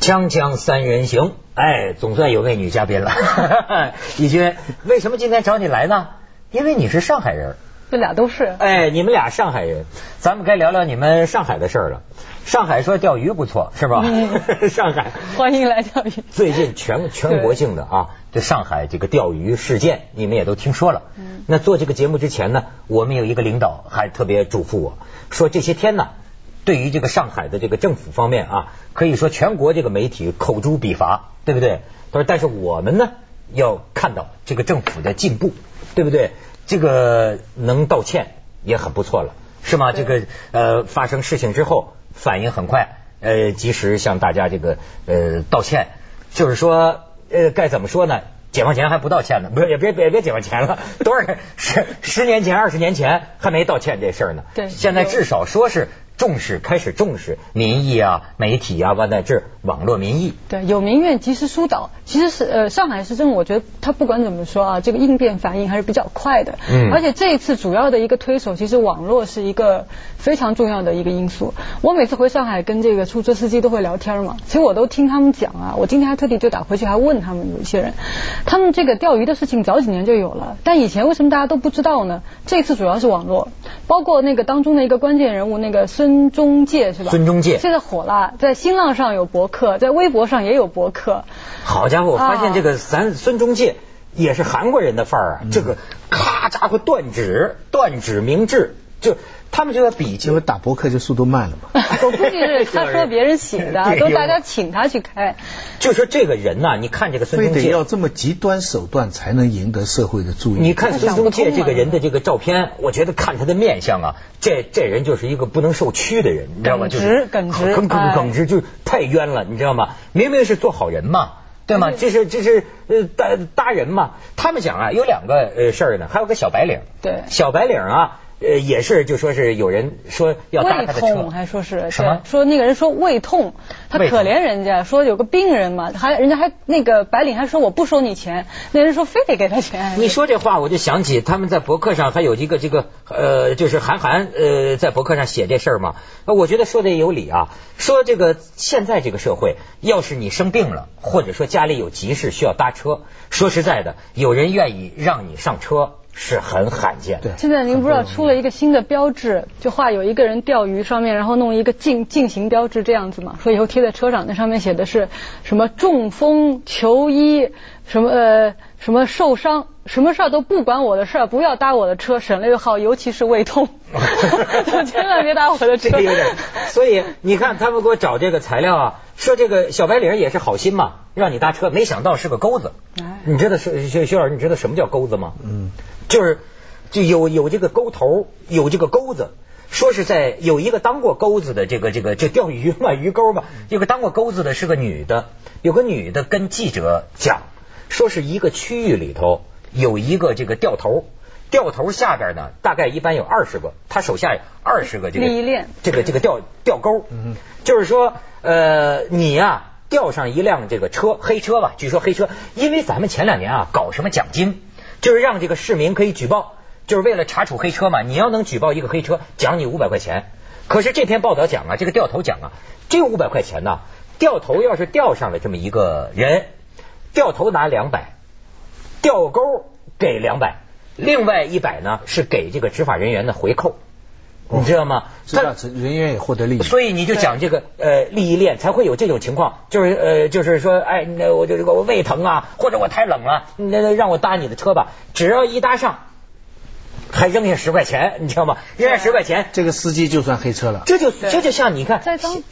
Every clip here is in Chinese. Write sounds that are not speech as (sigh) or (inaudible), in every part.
锵锵三人行，哎，总算有位女嘉宾了。(laughs) 李军，为什么今天找你来呢？因为你是上海人。这俩都是。哎，你们俩上海人，咱们该聊聊你们上海的事儿了。上海说钓鱼不错，是吧？(laughs) 上海欢迎来钓鱼。最近全全国性的啊，这上海这个钓鱼事件，你们也都听说了。那做这个节目之前呢，我们有一个领导还特别嘱咐我说，这些天呢。对于这个上海的这个政府方面啊，可以说全国这个媒体口诛笔伐，对不对？他说，但是我们呢要看到这个政府的进步，对不对？这个能道歉也很不错了，是吗？这个呃发生事情之后反应很快，呃及时向大家这个呃道歉，就是说呃该怎么说呢？解放前还不道歉呢，不是也别别别解放前了，多少十十年前、二十年前还没道歉这事儿呢？对，现在至少说是。重视开始重视民意啊，媒体啊，完乃至网络民意。对，有民怨及时疏导。其实是呃，上海市政府，我觉得他不管怎么说啊，这个应变反应还是比较快的。嗯。而且这一次主要的一个推手，其实网络是一个非常重要的一个因素。我每次回上海跟这个出租车司机都会聊天嘛，其实我都听他们讲啊。我今天还特地就打回去还问他们有一些人，他们这个钓鱼的事情早几年就有了，但以前为什么大家都不知道呢？这次主要是网络，包括那个当中的一个关键人物那个孙。孙中介是吧？孙中介现在火了，在新浪上有博客，在微博上也有博客。好家伙，我发现这个咱孙中介也是韩国人的范儿啊！这个咔家伙断指断指明志，就他们就要比，结果打博客就速度慢了嘛。(laughs) 我估计是他说别人写的，(laughs) 都大家请他去开。就说这个人呐，你看这个孙中介，非得要这么极端手段才能赢得社会的注意。你看孙中介这个人的这个照片，我觉得看他的面相啊，这这人就是一个不能受屈的人，你知道吗？耿直，耿直，耿耿耿直，就太冤了，你知道吗？明明是做好人嘛，对吗？这是这是呃搭搭人嘛。他们讲啊，有两个呃事儿呢，还有个小白领，对，小白领啊。呃，也是，就说是有人说要搭他的车，还说是什么？说那个人说胃痛，他可怜人家，说有个病人嘛，还人家还那个白领还说我不收你钱，那人说非得给他钱。你说这话，我就想起他们在博客上还有一个这个呃，就是韩寒呃，在博客上写这事儿嘛，我觉得说的也有理啊。说这个现在这个社会，要是你生病了，或者说家里有急事需要搭车，说实在的，有人愿意让你上车。是很罕见。的，现在您不知道出了一个新的标志，就画有一个人钓鱼上面，然后弄一个禁禁行标志这样子嘛，说以后贴在车上，那上面写的是什么中风求医，什么呃什么受伤，什么事儿都不管我的事儿，不要搭我的车，省略号，尤其是胃痛，(laughs) 千万别搭我的车。所以你看他们给我找这个材料啊，说这个小白领也是好心嘛，让你搭车，没想到是个钩子。你知道是薛薛老师，你知道什么叫钩子吗？嗯。就是就有有这个钩头，有这个钩子，说是在有一个当过钩子的这个这个就钓鱼嘛鱼钩嘛，有个当过钩子的是个女的，有个女的跟记者讲，说是一个区域里头有一个这个掉头，掉头下边呢大概一般有二十个，他手下有二十个这个这个这个钓钓钩，嗯就是说呃你呀钓上一辆这个车黑车吧，据说黑车，因为咱们前两年啊搞什么奖金。就是让这个市民可以举报，就是为了查处黑车嘛。你要能举报一个黑车，奖你五百块钱。可是这篇报道讲啊，这个掉头奖啊，这五百块钱呢，掉头要是钓上了这么一个人，掉头拿两百，掉钩给两百，另外一百呢是给这个执法人员的回扣。你知道吗？他人员也获得利益，所以你就讲这个呃利益链才会有这种情况，就是呃就是说，哎，那我就这个我胃疼啊，或者我太冷了，那让我搭你的车吧，只要一搭上。还扔下十块钱，你知道吗？扔下十块钱，这个司机就算黑车了。这就这就像你看，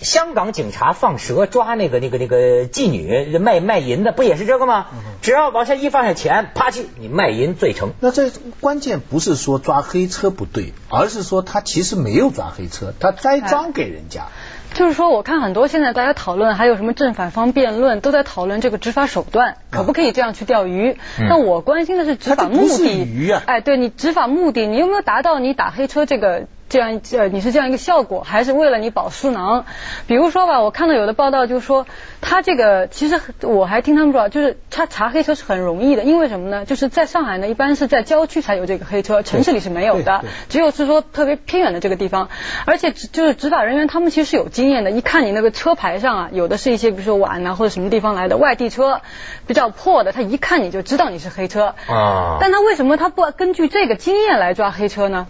香港警察放蛇抓那个那个那个妓女卖卖淫的，不也是这个吗？只要往下一放下钱，啪叽，你卖淫罪成。那这关键不是说抓黑车不对，而是说他其实没有抓黑车，他栽赃给人家。就是说，我看很多现在大家讨论，还有什么正反方辩论，都在讨论这个执法手段，可不可以这样去钓鱼？但我关心的是执法目的。鱼啊！哎，对你执法目的，你有没有达到你打黑车这个这样呃你是这样一个效果，还是为了你保输囊？比如说吧，我看到有的报道就说，他这个其实我还听他们说，就是他查黑车是很容易的，因为什么呢？就是在上海呢，一般是在郊区才有这个黑车，城市里是没有的，只有是说特别偏远的这个地方，而且就是执法人员他们其实是有经验的，一看你那个车牌上啊，有的是一些比如说皖啊或者什么地方来的外地车，比较破的，他一看你就知道你是黑车啊。但他为什么他不根据这个经验来抓黑车呢？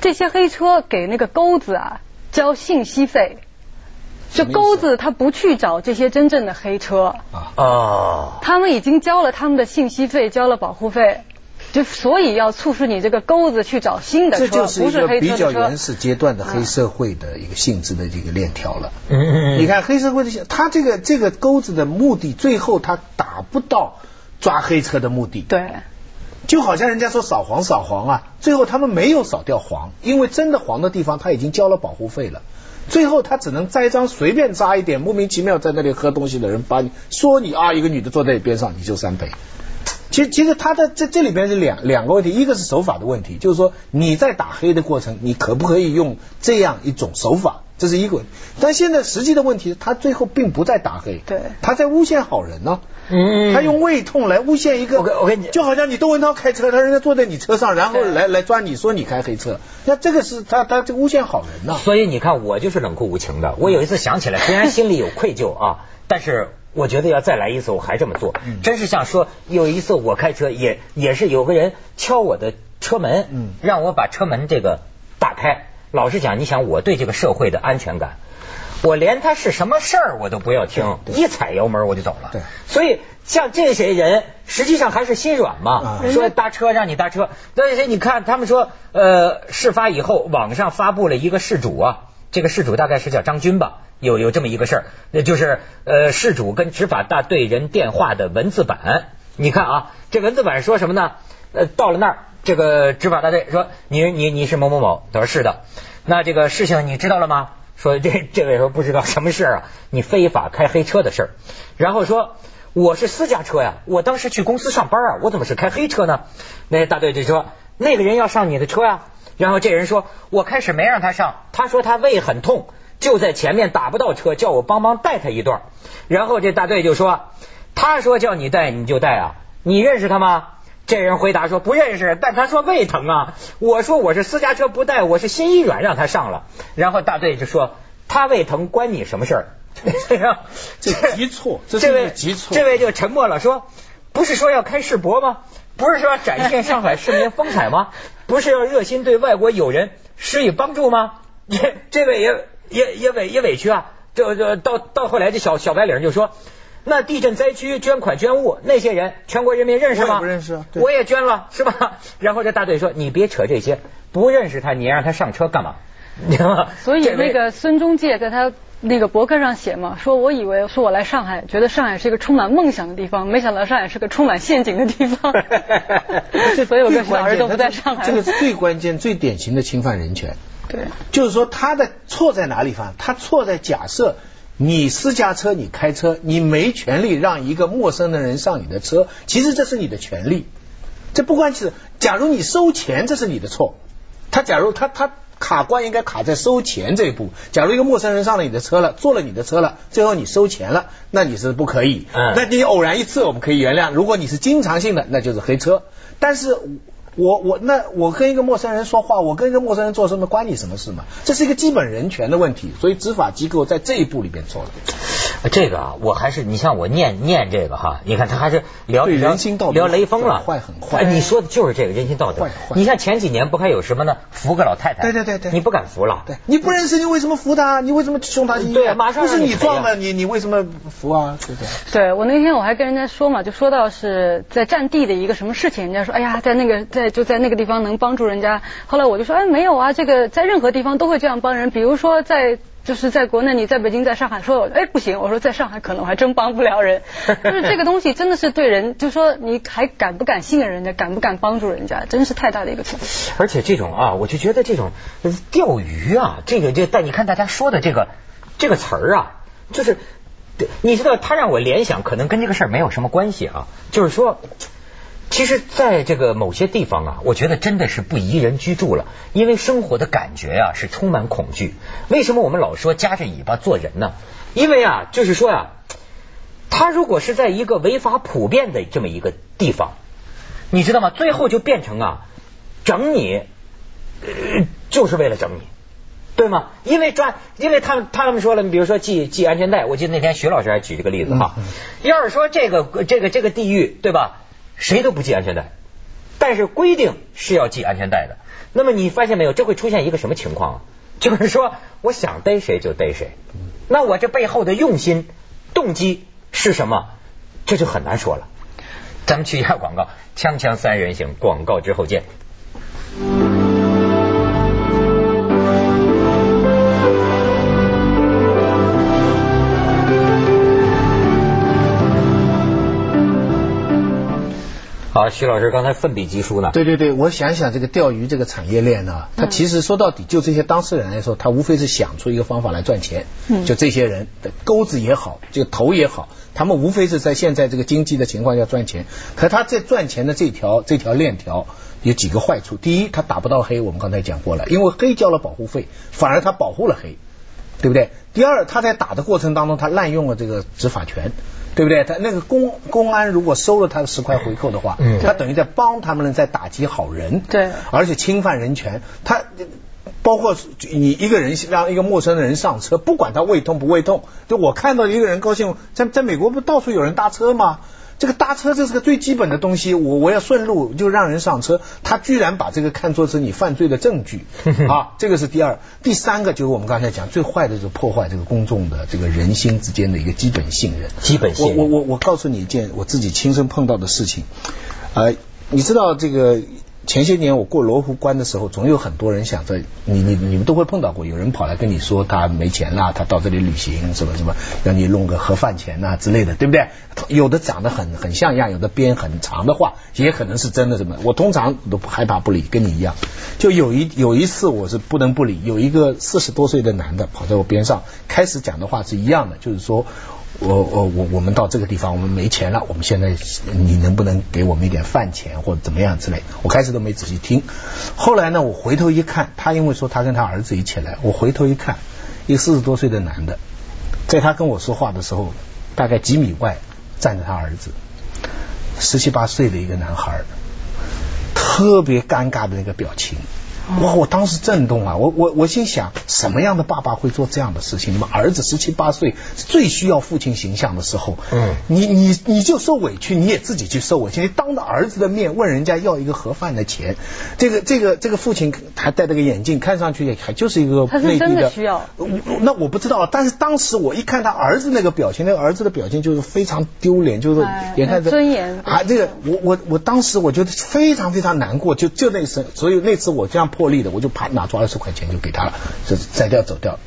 这些黑车给那个钩子啊交信息费，这钩子他不去找这些真正的黑车。啊，他们已经交了他们的信息费，交了保护费，就所以要促使你这个钩子去找新的车，这就是一个比较原始阶段的黑社会的一个性质的这个链条了。嗯嗯嗯，你看黑社会的，他这个这个钩子的目的，最后他达不到抓黑车的目的。对。就好像人家说扫黄扫黄啊，最后他们没有扫掉黄，因为真的黄的地方他已经交了保护费了，最后他只能栽赃随便扎一点莫名其妙在那里喝东西的人，把你说你啊一个女的坐在你边上你就三倍。其实其实他的这这里边是两两个问题，一个是手法的问题，就是说你在打黑的过程，你可不可以用这样一种手法，这是一个。但现在实际的问题，他最后并不在打黑，对，他在诬陷好人呢。嗯，他用胃痛来诬陷一个，我跟我跟你，就好像你窦文涛开车，他人家坐在你车上，然后来来抓你说你开黑车，那这个是他他这诬陷好人呢。所以你看，我就是冷酷无情的。我有一次想起来，虽然心里有愧疚啊，但是我觉得要再来一次，我还这么做。真是像说有一次我开车，也也是有个人敲我的车门，嗯，让我把车门这个打开。老实讲，你想我对这个社会的安全感。我连他是什么事儿我都不要听，一踩油门我就走了。对，所以像这些人，实际上还是心软嘛。说搭车让你搭车，但是你看他们说，呃，事发以后网上发布了一个事主啊，这个事主大概是叫张军吧，有有这么一个事儿，那就是呃事主跟执法大队人电话的文字版。你看啊，这文字版说什么呢？呃，到了那儿，这个执法大队说你你你是某某某，他说是的，那这个事情你知道了吗？说这这位说不知道什么事啊？你非法开黑车的事儿，然后说我是私家车呀，我当时去公司上班啊，我怎么是开黑车呢？那大队就说那个人要上你的车呀，然后这人说我开始没让他上，他说他胃很痛，就在前面打不到车，叫我帮忙带他一段。然后这大队就说他说叫你带你就带啊，你认识他吗？这人回答说不认识，但他说胃疼啊。我说我是私家车不带，我是心一软让他上了。然后大队就说他胃疼关你什么事儿？(laughs) (laughs) 这急错，这位急错，这位就沉默了，说不是说要开世博吗？不是说要展现上海市民风采吗？不是要热心对外国友人施以帮助吗？也这位也也也委也委屈啊。这这到到后来这小小白领就说。那地震灾区捐款捐物那些人，全国人民认识吗？不认识，我也捐了，是吧？然后这大队说：“你别扯这些，不认识他，你让他上车干嘛？” (laughs) 你知道吗？所以那个孙中介在他那个博客上写嘛，说我以为说我来上海，觉得上海是一个充满梦想的地方，没想到上海是个充满陷阱的地方。(laughs) 所有个小儿都不在上海。这个是最关键、最典型的侵犯人权。对，就是说他的错在哪里？方他错在假设。你私家车，你开车，你没权利让一个陌生的人上你的车。其实这是你的权利，这不关是。假如你收钱，这是你的错。他假如他他卡关应该卡在收钱这一步。假如一个陌生人上了你的车了，坐了你的车了，最后你收钱了，那你是不可以。嗯。那你偶然一次我们可以原谅，如果你是经常性的，那就是黑车。但是。我我那我跟一个陌生人说话，我跟一个陌生人做什么，关你什么事嘛？这是一个基本人权的问题，所以执法机构在这一步里边错了。这个啊，我还是你像我念念这个哈，你看他还是聊人心道德，聊雷锋了，坏很坏。你说的就是这个人心道德。坏坏。你像前几年不还有什么呢？扶个老太太。对对对对。你不敢扶了。对。你不认识你为什么扶他？你为什么送他医院？对，马上不是你撞的你，你为什么扶啊？对对？对我那天我还跟人家说嘛，就说到是在战地的一个什么事情，人家说哎呀，在那个在就在那个地方。能帮助人家，后来我就说，哎，没有啊，这个在任何地方都会这样帮人，比如说在就是在国内，你在北京，在上海，说，哎，不行，我说在上海可能我还真帮不了人，(laughs) 就是这个东西真的是对人，就说你还敢不敢信任人家，敢不敢帮助人家，真是太大的一个错误。而且这种啊，我就觉得这种钓鱼啊，这个这但你看大家说的这个这个词儿啊，就是你知道他让我联想，可能跟这个事儿没有什么关系啊，就是说。其实，在这个某些地方啊，我觉得真的是不宜人居住了，因为生活的感觉啊是充满恐惧。为什么我们老说夹着尾巴做人呢？因为啊，就是说呀，他如果是在一个违法普遍的这么一个地方，你知道吗？最后就变成啊，整你，就是为了整你，对吗？因为抓，因为他们他们说了，你比如说系系安全带，我记得那天徐老师还举这个例子哈。要是说这个这个这个地域，对吧？谁都不系安全带，但是规定是要系安全带的。那么你发现没有，这会出现一个什么情况？就是说，我想逮谁就逮谁。那我这背后的用心、动机是什么？这就很难说了。咱们去一下广告，锵锵三人行，广告之后见。好，徐老师刚才奋笔疾书呢。对对对，我想想这个钓鱼这个产业链呢，它其实说到底，就这些当事人来说，他无非是想出一个方法来赚钱。嗯。就这些人的钩子也好，这个头也好，他们无非是在现在这个经济的情况下赚钱。可他在赚钱的这条这条链条有几个坏处。第一，他打不到黑，我们刚才讲过了，因为黑交了保护费，反而他保护了黑，对不对？第二，他在打的过程当中，他滥用了这个执法权。对不对？他那个公公安如果收了他的十块回扣的话，他等于在帮他们在打击好人，对，而且侵犯人权。他包括你一个人让一个陌生的人上车，不管他胃痛不胃痛，就我看到一个人高兴，在在美国不到处有人搭车吗？这个搭车这是个最基本的东西，我我要顺路就让人上车，他居然把这个看作是你犯罪的证据 (laughs) 啊！这个是第二，第三个就是我们刚才讲最坏的就是破坏这个公众的这个人心之间的一个基本信任。基本信任。我我我我告诉你一件我自己亲身碰到的事情，呃，你知道这个。前些年我过罗湖关的时候，总有很多人想着你你你们都会碰到过，有人跑来跟你说他没钱啦，他到这里旅行什么什么，让你弄个盒饭钱呐之类的，对不对？有的长得很很像样，有的编很长的话，也可能是真的什么。我通常都害怕不理，跟你一样。就有一有一次我是不能不理，有一个四十多岁的男的跑在我边上，开始讲的话是一样的，就是说。我我我我们到这个地方，我们没钱了。我们现在你能不能给我们一点饭钱或者怎么样之类？我开始都没仔细听，后来呢，我回头一看，他因为说他跟他儿子一起来，我回头一看，一个四十多岁的男的，在他跟我说话的时候，大概几米外站着他儿子，十七八岁的一个男孩，特别尴尬的那个表情。哇！我当时震动啊！我我我心想，什么样的爸爸会做这样的事情？你们儿子十七八岁，最需要父亲形象的时候，嗯，你你你就受委屈，你也自己去受委屈。你当着儿子的面问人家要一个盒饭的钱，这个这个这个父亲还戴着个眼镜，看上去也还就是一个内地的需要。那我不知道，但是当时我一看他儿子那个表情，那个儿子的表情就是非常丢脸，就是眼看着尊严啊，这个我我我当时我觉得非常非常难过，就就那时，所以那次我这样。获利的，我就啪拿出二十块钱就给他了，就摘掉走掉。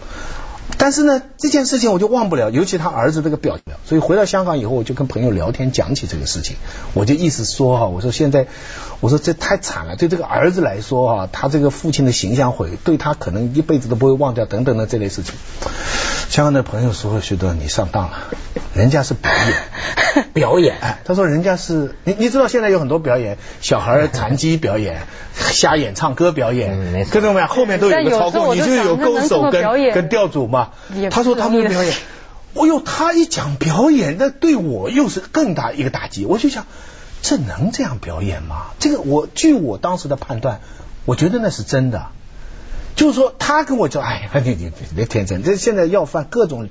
但是呢，这件事情我就忘不了，尤其他儿子这个表情。所以回到香港以后，我就跟朋友聊天讲起这个事情，我就意思说哈，我说现在，我说这太惨了，对这个儿子来说哈，他这个父亲的形象毁，对他可能一辈子都不会忘掉等等的这类事情。香港的朋友说：“徐德，你上当了，人家是表演，(laughs) 表演。”他说：“人家是你，你知道现在有很多表演，小孩残疾表演，瞎演唱歌表演，各种各样，后面都有个操控，你就有勾手跟跟吊主嘛。”他说他们的表演，哦呦，他一讲表演，那对我又是更大一个打击。我就想，这能这样表演吗？这个我据我当时的判断，我觉得那是真的。就是说，他跟我讲，哎呀，你你别天真，这现在要犯各种，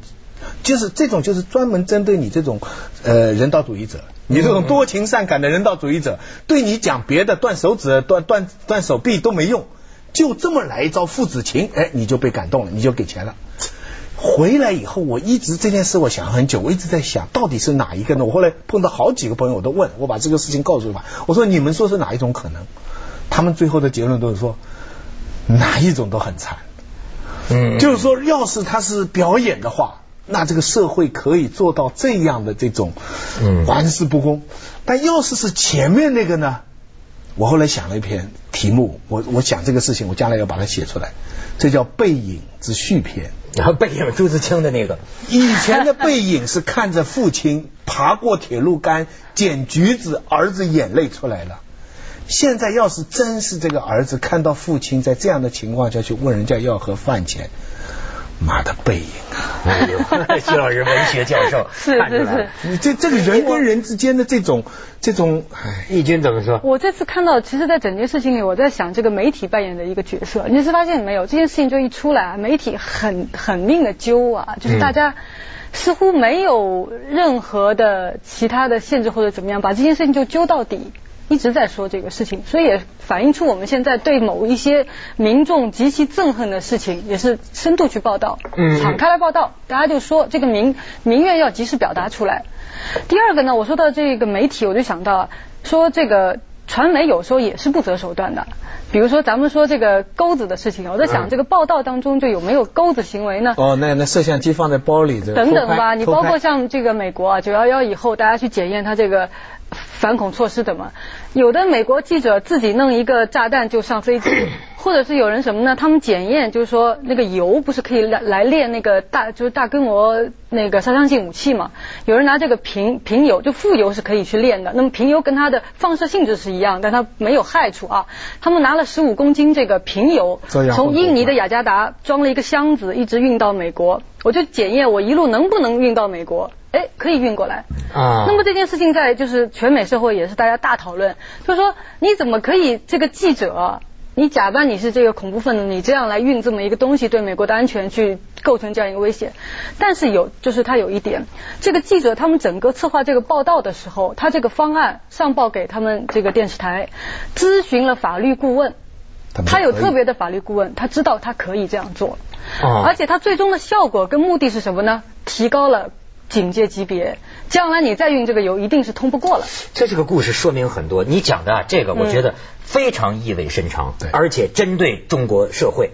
就是这种就是专门针对你这种呃人道主义者，你这种多情善感的人道主义者，对你讲别的断手指、断断断手臂都没用，就这么来一招父子情，哎，你就被感动了，你就给钱了。回来以后，我一直这件事我想很久，我一直在想到底是哪一个呢？我后来碰到好几个朋友，我都问我把这个事情告诉他，我说你们说是哪一种可能？他们最后的结论都是说。哪一种都很惨，嗯，就是说，要是他是表演的话，那这个社会可以做到这样的这种，嗯，玩世不恭。但要是是前面那个呢？我后来想了一篇题目，我我想这个事情，我将来要把它写出来，这叫《背影之续篇》。然后背影朱自清的那个，以前的背影是看着父亲爬过铁路杆捡橘子，儿子眼泪出来了。现在要是真是这个儿子看到父亲在这样的情况下去问人家要盒饭钱。妈的背影啊！哎呦，(laughs) 徐老师文学教授，是 (laughs) 是是，你这这个人跟人之间的这种这种，义军怎么说？我这次看到，其实，在整件事情里，我在想这个媒体扮演的一个角色。你是发现没有？这件事情就一出来，媒体很很命的揪啊，就是大家似乎没有任何的其他的限制或者怎么样，把这件事情就揪到底。一直在说这个事情，所以也反映出我们现在对某一些民众极其憎恨的事情，也是深度去报道，敞开来报道，大家就说这个民民怨要及时表达出来。第二个呢，我说到这个媒体，我就想到说这个传媒有时候也是不择手段的，比如说咱们说这个钩子的事情，我在想这个报道当中就有没有钩子行为呢？哦，那那摄像机放在包里，等等吧，你包括像这个美国啊，九幺幺以后，大家去检验它这个。反恐措施的嘛，有的美国记者自己弄一个炸弹就上飞机，(coughs) 或者是有人什么呢？他们检验就是说那个油不是可以来来炼那个大就是大规模那个杀伤性武器嘛？有人拿这个平平油就富油是可以去炼的，那么平油跟它的放射性质是一样，但它没有害处啊。他们拿了十五公斤这个平油，从印尼的雅加达装了一个箱子，一直运到美国，我就检验我一路能不能运到美国。哎，可以运过来啊。那么这件事情在就是全美社会也是大家大讨论，就是说你怎么可以这个记者，你假扮你是这个恐怖分子，你这样来运这么一个东西，对美国的安全去构成这样一个威胁。但是有就是他有一点，这个记者他们整个策划这个报道的时候，他这个方案上报给他们这个电视台，咨询了法律顾问，他有特别的法律顾问，他知道他可以这样做，而且他最终的效果跟目的是什么呢？提高了。警戒级别，将来你再运这个油，一定是通不过了。这这个故事说明很多，你讲的这个，我觉得非常意味深长，而且针对中国社会，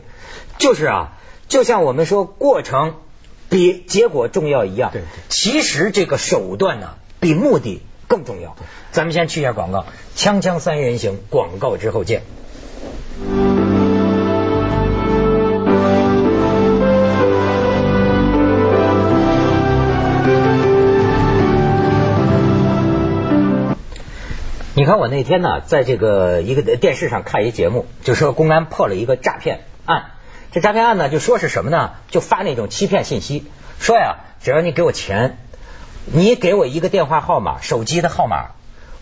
就是啊，就像我们说过程比结果重要一样，对，其实这个手段呢比目的更重要。咱们先去一下广告，锵锵三人行，广告之后见。你看我那天呢，在这个一个电视上看一节目，就说公安破了一个诈骗案。这诈骗案呢，就说是什么呢？就发那种欺骗信息，说呀，只要你给我钱，你给我一个电话号码，手机的号码，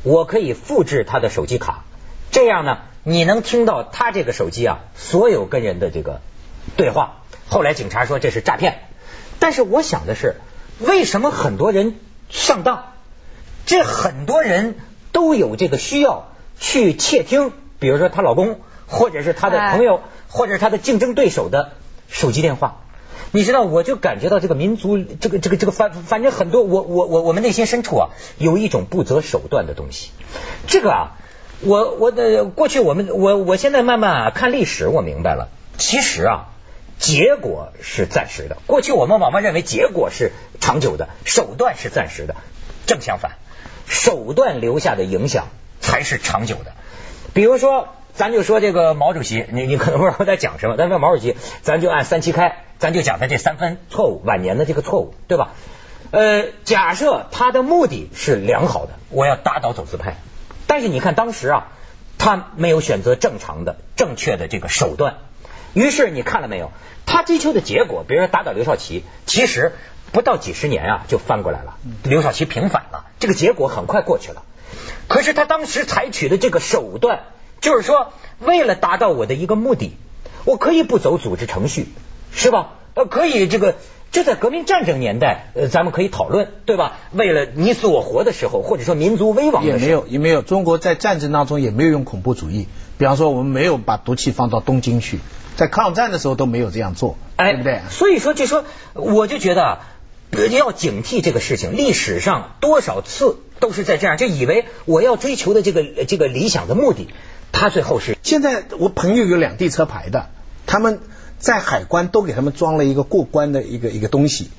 我可以复制他的手机卡，这样呢，你能听到他这个手机啊所有跟人的这个对话。后来警察说这是诈骗，但是我想的是，为什么很多人上当？这很多人。都有这个需要去窃听，比如说她老公，或者是她的朋友，或者是她的竞争对手的手机电话。你知道，我就感觉到这个民族，这个这个这个反反正很多，我我我我们内心深处啊，有一种不择手段的东西。这个啊，我我的过去我们我我现在慢慢啊看历史，我明白了，其实啊，结果是暂时的。过去我们往往认为结果是长久的，手段是暂时的，正相反。手段留下的影响才是长久的。比如说，咱就说这个毛主席，你你可能不知道我在讲什么。但是毛主席，咱就按三七开，咱就讲他这三分错误，晚年的这个错误，对吧？呃，假设他的目的是良好的，我要打倒走资派。但是你看当时啊，他没有选择正常的、正确的这个手段。于是你看了没有？他追求的结果，比如说打倒刘少奇，其实。不到几十年啊，就翻过来了。刘少奇平反了，这个结果很快过去了。可是他当时采取的这个手段，就是说，为了达到我的一个目的，我可以不走组织程序，是吧？呃，可以这个，这在革命战争年代，呃，咱们可以讨论，对吧？为了你死我活的时候，或者说民族危亡的时候，也没有，也没有。中国在战争当中也没有用恐怖主义，比方说，我们没有把毒气放到东京去，在抗战的时候都没有这样做，对不对？所以说，就说我就觉得。要警惕这个事情，历史上多少次都是在这样，就以为我要追求的这个这个理想的目的，他最后是。现在我朋友有两地车牌的，他们在海关都给他们装了一个过关的一个一个东西，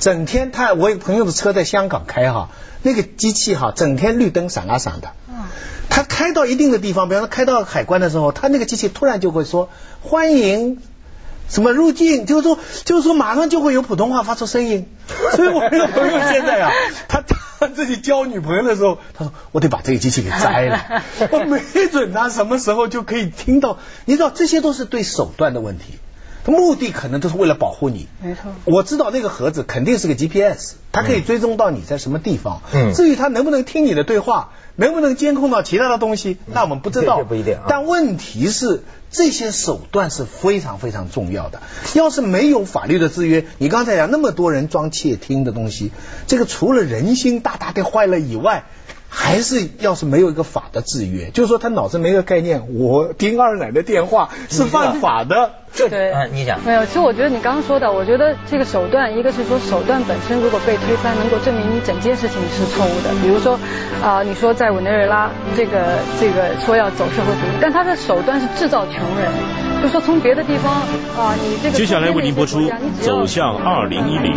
整天他我有朋友的车在香港开哈，那个机器哈，整天绿灯闪啊闪的。嗯。他开到一定的地方，比方说开到海关的时候，他那个机器突然就会说欢迎。什么入境，就是说就是说马上就会有普通话发出声音。(laughs) 所以我那个朋友现在啊，(laughs) 他他自己交女朋友的时候，他说我得把这个机器给摘了，(laughs) 我没准他什么时候就可以听到。你知道这些都是对手段的问题。目的可能都是为了保护你，没错。我知道那个盒子肯定是个 GPS，它可以追踪到你在什么地方。嗯。至于它能不能听你的对话，能不能监控到其他的东西，那我们不知道。不一定。但问题是，这些手段是非常非常重要的。要是没有法律的制约，你刚才讲那么多人装窃听的东西，这个除了人心大大的坏了以外。还是要是没有一个法的制约，就是说他脑子没个概念，我听二奶的电话是犯法的。这对，你讲没有？其实我觉得你刚刚说的，我觉得这个手段，一个是说手段本身如果被推翻，能够证明你整件事情是错误的。比如说啊，你说在委内瑞拉这个这个说要走社会主义，但他的手段是制造穷人，就说从别的地方啊，你这个接下来为您播出《走向二零一零》。